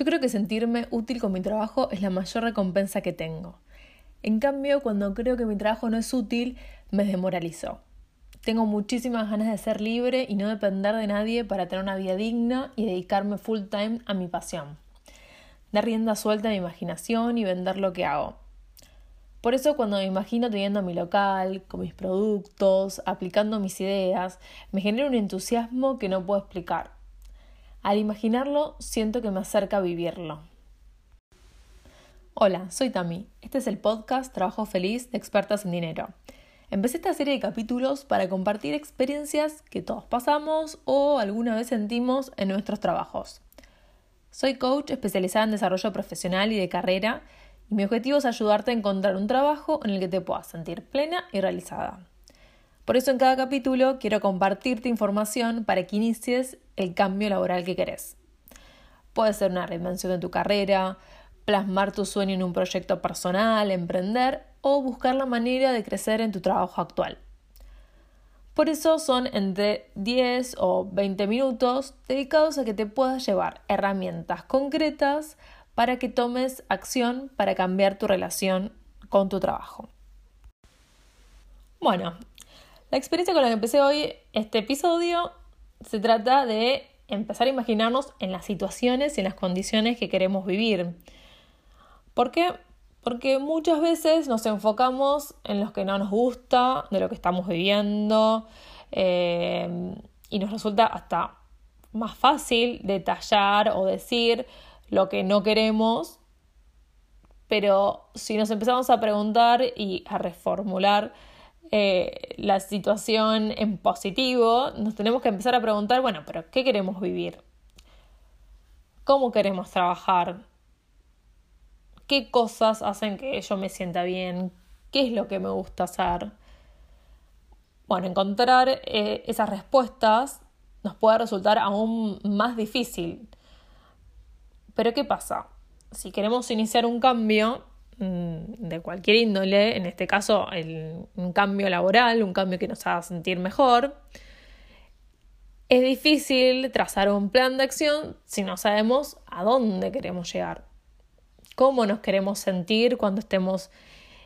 Yo creo que sentirme útil con mi trabajo es la mayor recompensa que tengo. En cambio, cuando creo que mi trabajo no es útil, me desmoralizo. Tengo muchísimas ganas de ser libre y no depender de nadie para tener una vida digna y dedicarme full time a mi pasión. Dar rienda suelta a mi imaginación y vender lo que hago. Por eso cuando me imagino teniendo mi local, con mis productos, aplicando mis ideas, me genera un entusiasmo que no puedo explicar. Al imaginarlo, siento que me acerca a vivirlo. Hola, soy Tami. Este es el podcast Trabajo Feliz de Expertas en Dinero. Empecé esta serie de capítulos para compartir experiencias que todos pasamos o alguna vez sentimos en nuestros trabajos. Soy coach especializada en desarrollo profesional y de carrera y mi objetivo es ayudarte a encontrar un trabajo en el que te puedas sentir plena y realizada. Por eso en cada capítulo quiero compartirte información para que inicies el cambio laboral que querés. Puede ser una reinvención de tu carrera, plasmar tu sueño en un proyecto personal, emprender o buscar la manera de crecer en tu trabajo actual. Por eso son entre 10 o 20 minutos dedicados a que te puedas llevar herramientas concretas para que tomes acción para cambiar tu relación con tu trabajo. Bueno, la experiencia con la que empecé hoy este episodio se trata de empezar a imaginarnos en las situaciones y en las condiciones que queremos vivir. ¿Por qué? Porque muchas veces nos enfocamos en lo que no nos gusta, de lo que estamos viviendo, eh, y nos resulta hasta más fácil detallar o decir lo que no queremos, pero si nos empezamos a preguntar y a reformular eh, la situación en positivo, nos tenemos que empezar a preguntar, bueno, pero ¿qué queremos vivir? ¿Cómo queremos trabajar? ¿Qué cosas hacen que yo me sienta bien? ¿Qué es lo que me gusta hacer? Bueno, encontrar eh, esas respuestas nos puede resultar aún más difícil. Pero ¿qué pasa? Si queremos iniciar un cambio, de cualquier índole, en este caso un cambio laboral, un cambio que nos haga sentir mejor, es difícil trazar un plan de acción si no sabemos a dónde queremos llegar, cómo nos queremos sentir cuando estemos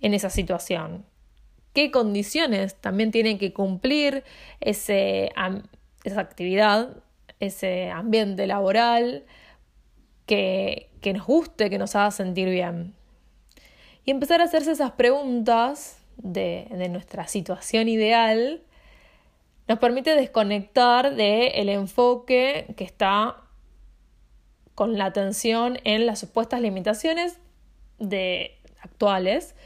en esa situación, qué condiciones también tiene que cumplir ese, esa actividad, ese ambiente laboral que, que nos guste, que nos haga sentir bien y empezar a hacerse esas preguntas de, nuestra situación ideal nos permite desconectar del enfoque que está con la atención en las supuestas limitaciones de actuales,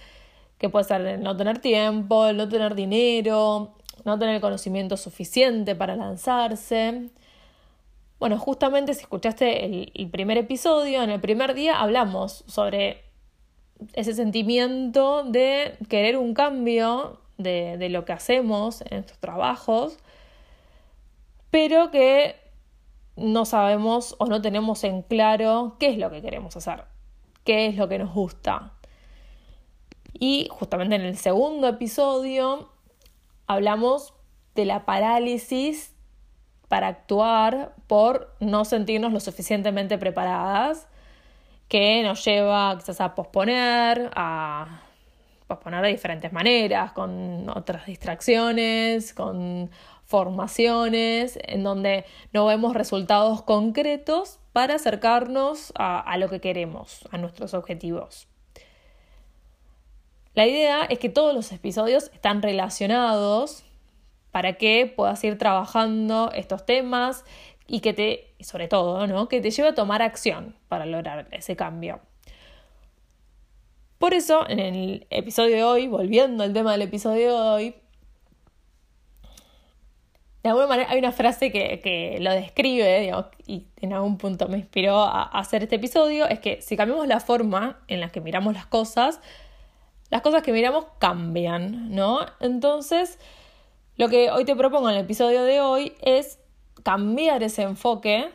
que puede ser el no tener tiempo, el no tener dinero, no tener conocimiento suficiente para lanzarse. Bueno, justamente si escuchaste el primer episodio, en el primer día hablamos sobre ese sentimiento de querer un cambio de, lo que hacemos en estos trabajos, pero que no sabemos o no tenemos en claro qué es lo que queremos hacer, qué es lo que nos gusta. Y justamente en el segundo episodio hablamos de la parálisis para actuar por no sentirnos lo suficientemente preparadas que nos lleva quizás a posponer, a posponer de diferentes maneras, con otras distracciones, con formaciones, en donde no vemos resultados concretos para acercarnos a, lo que queremos, a nuestros objetivos. La idea es que todos los episodios están relacionados para que puedas ir trabajando estos temas y que te, sobre todo, ¿no? que te lleve a tomar acción para lograr ese cambio. Por eso, en el episodio de hoy, volviendo al tema del episodio de hoy, de alguna manera hay una frase que, lo describe y en algún punto me inspiró a, a hacer este episodio, es que si cambiamos la forma en la que miramos las cosas, las cosas que miramos cambian, ¿no? Entonces, lo que hoy te propongo en el episodio de hoy es cambiar ese enfoque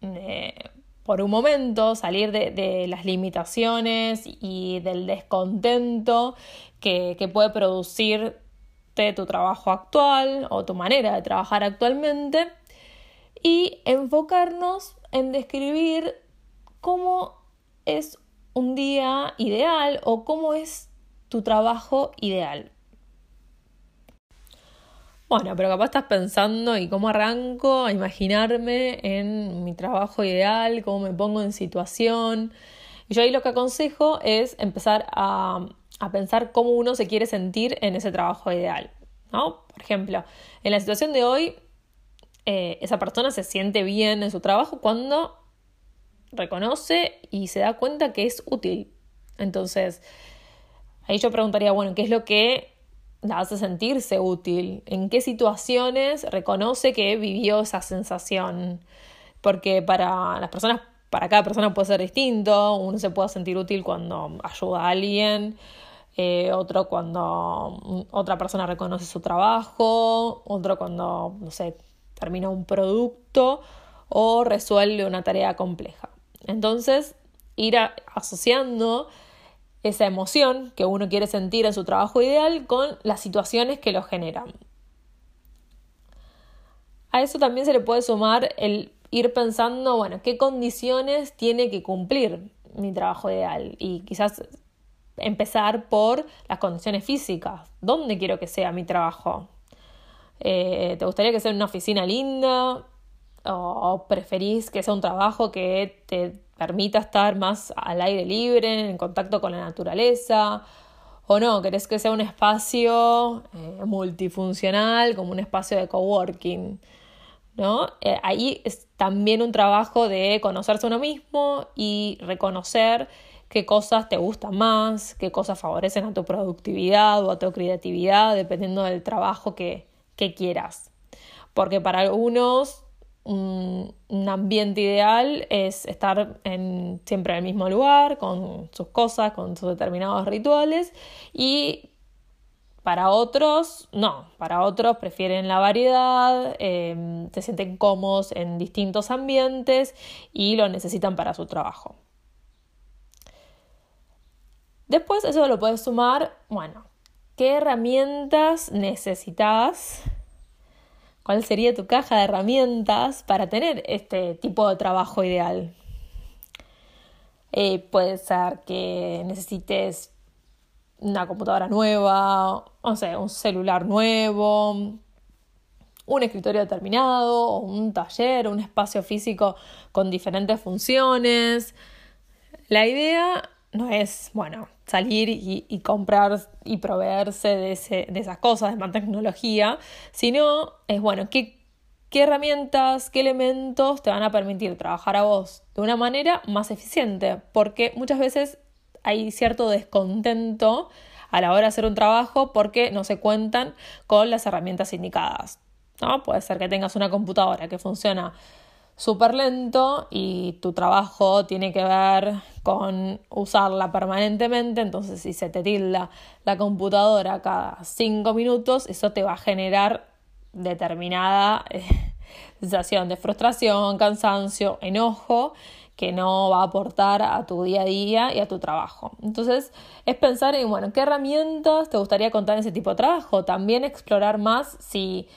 eh, por un momento, salir de, las limitaciones y del descontento que, que puede producirte tu trabajo actual o tu manera de trabajar actualmente y enfocarnos en describir cómo es un día ideal o cómo es tu trabajo ideal. Bueno, pero capaz estás pensando y cómo arranco a imaginarme en mi trabajo ideal, cómo me pongo en situación. Y yo ahí lo que aconsejo es empezar a, pensar cómo uno se quiere sentir en ese trabajo ideal. ¿no? Por ejemplo, en la situación de hoy, eh, esa persona se siente bien en su trabajo cuando reconoce y se da cuenta que es útil. Entonces, ahí yo preguntaría, bueno, ¿qué es lo que la hace sentirse útil? ¿En qué situaciones reconoce que vivió esa sensación? Porque para las personas, para cada persona puede ser distinto. Uno se puede sentir útil cuando ayuda a alguien, eh, otro cuando otra persona reconoce su trabajo, otro cuando, no sé, termina un producto o resuelve una tarea compleja. Entonces, ir asociando esa emoción que uno quiere sentir en su trabajo ideal con las situaciones que lo generan. A eso también se le puede sumar el ir pensando, bueno, qué condiciones tiene que cumplir mi trabajo ideal y quizás empezar por las condiciones físicas. ¿Dónde quiero que sea mi trabajo? Eh, ¿Te gustaría que sea en una oficina linda? ¿O preferís que sea un trabajo que te permita estar más al aire libre, en contacto con la naturaleza, o no, querés que sea un espacio eh, multifuncional, como un espacio de coworking. ¿no? Eh, ahí es también un trabajo de conocerse uno mismo y reconocer qué cosas te gustan más, qué cosas favorecen a tu productividad o a tu creatividad, dependiendo del trabajo que, que quieras. Porque para algunos un, ambiente ideal es estar en, siempre en el mismo lugar, con sus cosas, con sus determinados rituales y para otros, no, para otros prefieren la variedad, em, se sienten cómodos en distintos ambientes y lo necesitan para su trabajo. Después eso lo puedes sumar, bueno, ¿qué herramientas necesitas ¿Cuál sería tu caja de herramientas para tener este tipo de trabajo ideal? Eh, puede ser que necesites una computadora nueva, o sea, un celular nuevo, un escritorio determinado, un taller, un espacio físico con diferentes funciones. La idea no es, bueno, salir y, comprar y proveerse de, esas cosas, de más tecnología, sino es, bueno, ¿qué, qué herramientas, qué elementos te van a permitir trabajar a vos de una manera más eficiente, porque muchas veces hay cierto descontento a la hora de hacer un trabajo porque no se cuentan con las herramientas indicadas. ¿no? Puede ser que tengas una computadora que funciona súper lento y tu trabajo tiene que ver con usarla permanentemente, entonces si se te tilda la computadora cada cinco minutos, eso te va a generar determinada eh, sensación de frustración, cansancio, enojo que no va a aportar a tu día a día y a tu trabajo. Entonces, es pensar en, bueno, qué herramientas te gustaría contar en ese tipo de trabajo. También explorar más si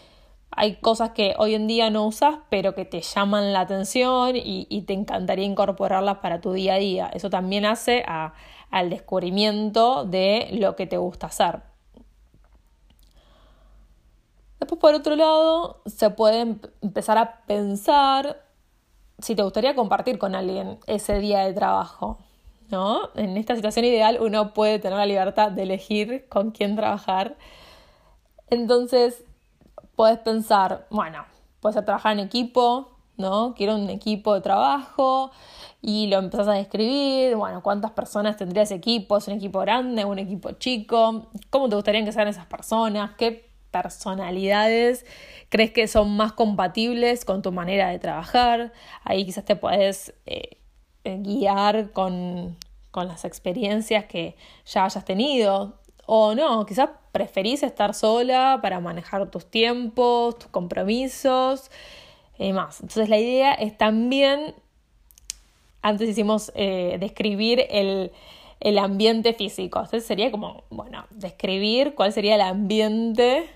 hay cosas que hoy en día no usas, pero que te llaman la atención y, te encantaría incorporarlas para tu día a día. Eso también hace al descubrimiento de lo que te gusta hacer. Después, por otro lado, se puede empezar a pensar si te gustaría compartir con alguien ese día de trabajo. ¿no? En esta situación ideal uno puede tener la libertad de elegir con quién trabajar. Entonces, puedes pensar, bueno, puedes trabajar en equipo, ¿no? Quiero un equipo de trabajo y lo empezás a describir, bueno, cuántas personas tendría ese equipo, es un equipo grande, un equipo chico, cómo te gustaría que sean esas personas, qué personalidades crees que son más compatibles con tu manera de trabajar, ahí quizás te puedes eh, guiar con, con las experiencias que ya hayas tenido, o no, quizás preferís estar sola para manejar tus tiempos, tus compromisos y más. Entonces la idea es también, antes hicimos eh, describir el, el ambiente físico. Entonces sería como, bueno, describir cuál sería el ambiente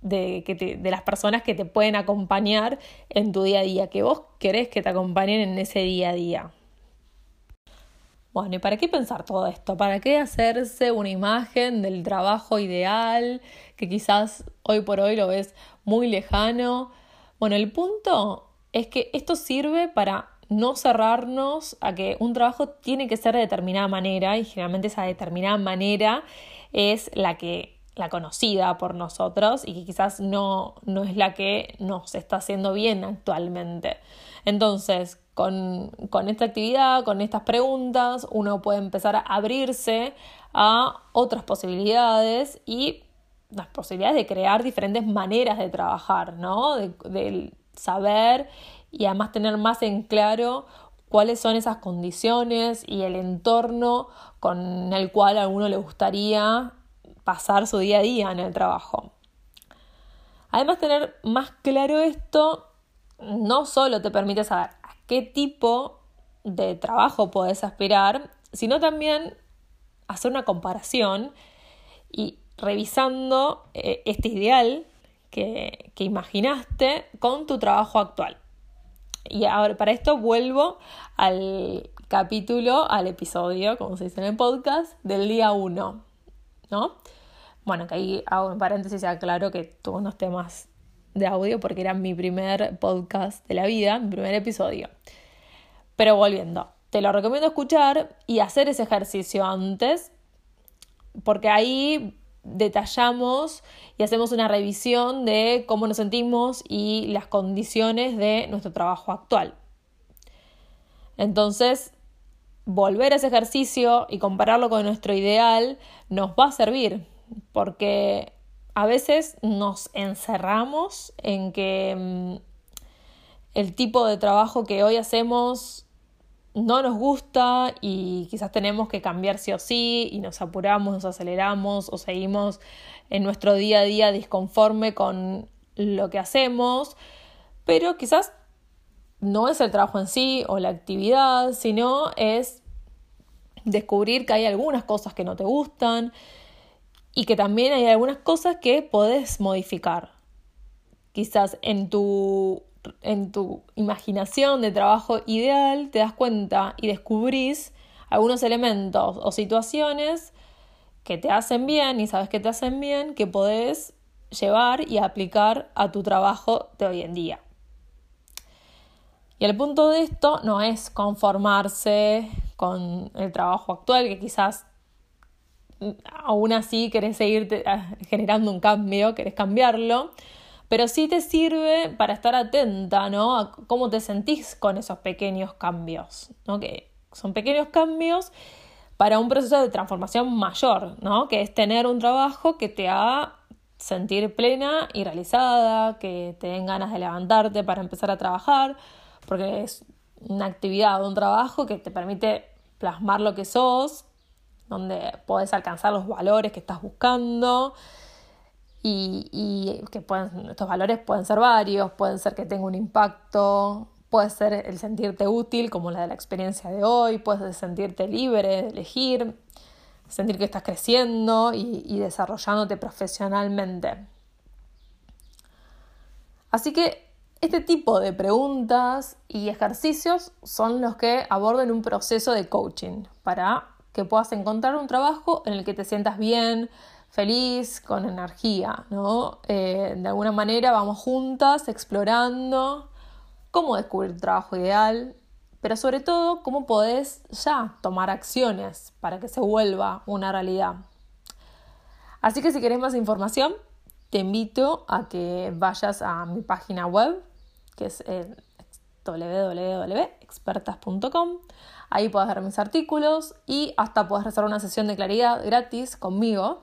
de, que de las personas que te pueden acompañar en tu día a día, que vos querés que te acompañen en ese día a día. Bueno, ¿y para qué pensar todo esto? ¿Para qué hacerse una imagen del trabajo ideal que quizás hoy por hoy lo ves muy lejano? Bueno, el punto es que esto sirve para no cerrarnos a que un trabajo tiene que ser de determinada manera y generalmente esa determinada manera es la que la conocida por nosotros y que quizás no, no es la que nos está haciendo bien actualmente. Entonces, con, con, esta actividad, con estas preguntas, uno puede empezar a abrirse a otras posibilidades y las posibilidades de crear diferentes maneras de trabajar, ¿no? De, saber y además tener más en claro cuáles son esas condiciones y el entorno con el cual a uno le gustaría pasar su día a día en el trabajo. Además, tener más claro esto no solo te permite saber a qué tipo de trabajo puedes aspirar, sino también hacer una comparación y revisando eh, este ideal que, que imaginaste con tu trabajo actual. Y ahora para esto vuelvo al capítulo, al episodio, como se dice en el podcast, del día 1, ¿no? Bueno, que ahí hago un paréntesis y aclaro que tuve unos temas de audio porque era mi primer podcast de la vida, mi primer episodio. Pero volviendo, te lo recomiendo escuchar y hacer ese ejercicio antes, porque ahí detallamos y hacemos una revisión de cómo nos sentimos y las condiciones de nuestro trabajo actual. Entonces, volver a ese ejercicio y compararlo con nuestro ideal nos va a servir, porque a veces nos encerramos en que mm, el tipo de trabajo que hoy hacemos no nos gusta y quizás tenemos que cambiar sí o sí y nos apuramos, nos aceleramos o seguimos en nuestro día a día disconforme con lo que hacemos, pero quizás no es el trabajo en sí o la actividad, sino es descubrir que hay algunas cosas que no te gustan, y que también hay algunas cosas que podés modificar. Quizás en tu, en tu imaginación de trabajo ideal te das cuenta y descubrís algunos elementos o situaciones que te hacen bien y sabes que te hacen bien que podés llevar y aplicar a tu trabajo de hoy en día. Y el punto de esto no es conformarse con el trabajo actual, que quizás aún así querés seguir ah, generando un cambio, querés cambiarlo, pero sí te sirve para estar atenta, ¿no? A cómo te sentís con esos pequeños cambios, ¿no? Que son pequeños cambios para un proceso de transformación mayor, ¿no? Que es tener un trabajo que te haga sentir plena y realizada, que te den ganas de levantarte para empezar a trabajar, porque es una actividad un trabajo que te permite plasmar lo que sos, donde puedes alcanzar los valores que estás buscando y, que pueden, estos valores pueden ser varios, pueden ser que tenga un impacto, puede ser el sentirte útil como la de la experiencia de hoy, puedes sentirte libre de elegir, sentir que estás creciendo y, y desarrollándote profesionalmente. Así que este tipo de preguntas y ejercicios son los que abordan un proceso de coaching para que puedas encontrar un trabajo en el que te sientas bien, feliz, con energía, ¿no? Eh, de alguna manera vamos juntas explorando cómo descubrir tu trabajo ideal, pero sobre todo cómo podés ya tomar acciones para que se vuelva una realidad. Así que si querés más información, te invito a que vayas a mi página web, que es eh, www.expertas.com. Ahí puedes ver mis artículos y hasta puedes reservar una sesión de claridad gratis conmigo,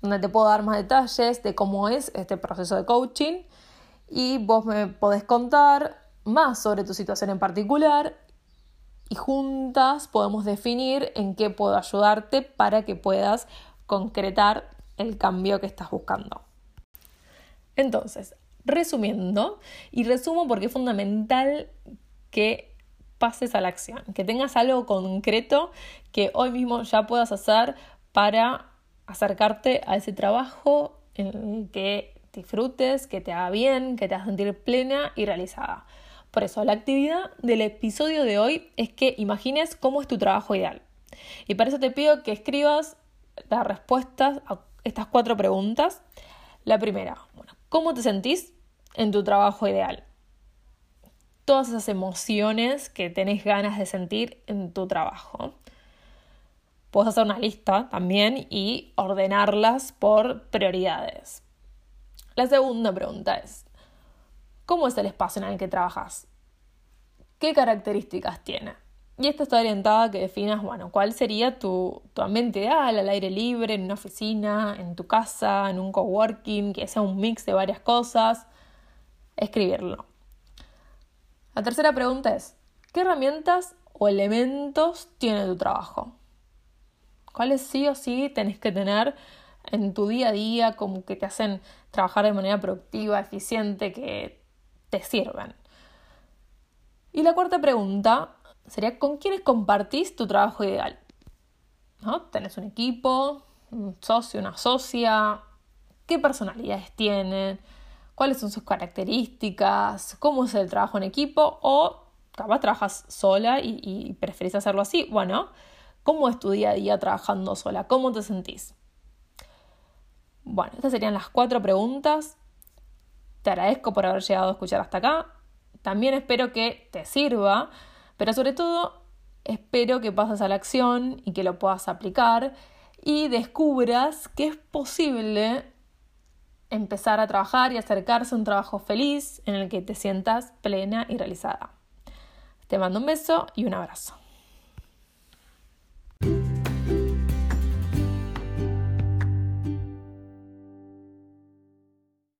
donde te puedo dar más detalles de cómo es este proceso de coaching y vos me podés contar más sobre tu situación en particular y juntas podemos definir en qué puedo ayudarte para que puedas concretar el cambio que estás buscando. Entonces, resumiendo, y resumo porque es fundamental que pases a la acción, que tengas algo concreto que hoy mismo ya puedas hacer para acercarte a ese trabajo en que disfrutes, que te haga bien, que te haga sentir plena y realizada. Por eso, la actividad del episodio de hoy es que imagines cómo es tu trabajo ideal. Y para eso te pido que escribas las respuestas a estas cuatro preguntas. La primera, ¿cómo te sentís en tu trabajo ideal? Todas esas emociones que tenés ganas de sentir en tu trabajo. Puedes hacer una lista también y ordenarlas por prioridades. La segunda pregunta es, ¿cómo es el espacio en el que trabajas? ¿Qué características tiene? Y esto está orientada a que definas, bueno, cuál sería tu, tu ambiente ideal, al aire libre, en una oficina, en tu casa, en un coworking, que sea un mix de varias cosas. Escribirlo. La tercera pregunta es, ¿qué herramientas o elementos tiene tu trabajo? ¿Cuáles sí o sí tenés que tener en tu día a día como que te hacen trabajar de manera productiva, eficiente, que te sirven? Y la cuarta pregunta sería ¿con quiénes compartís tu trabajo ideal? ¿No? ¿Tenés un equipo, un socio, una socia? ¿Qué personalidades tienen? ¿Cuáles son sus características? ¿Cómo es el trabajo en equipo? O capaz trabajas sola y, y preferís hacerlo así. Bueno, ¿cómo es tu día a día trabajando sola? ¿Cómo te sentís? Bueno, estas serían las cuatro preguntas. Te agradezco por haber llegado a escuchar hasta acá. También espero que te sirva pero sobre todo, espero que pases a la acción y que lo puedas aplicar y descubras que es posible empezar a trabajar y acercarse a un trabajo feliz en el que te sientas plena y realizada. Te mando un beso y un abrazo.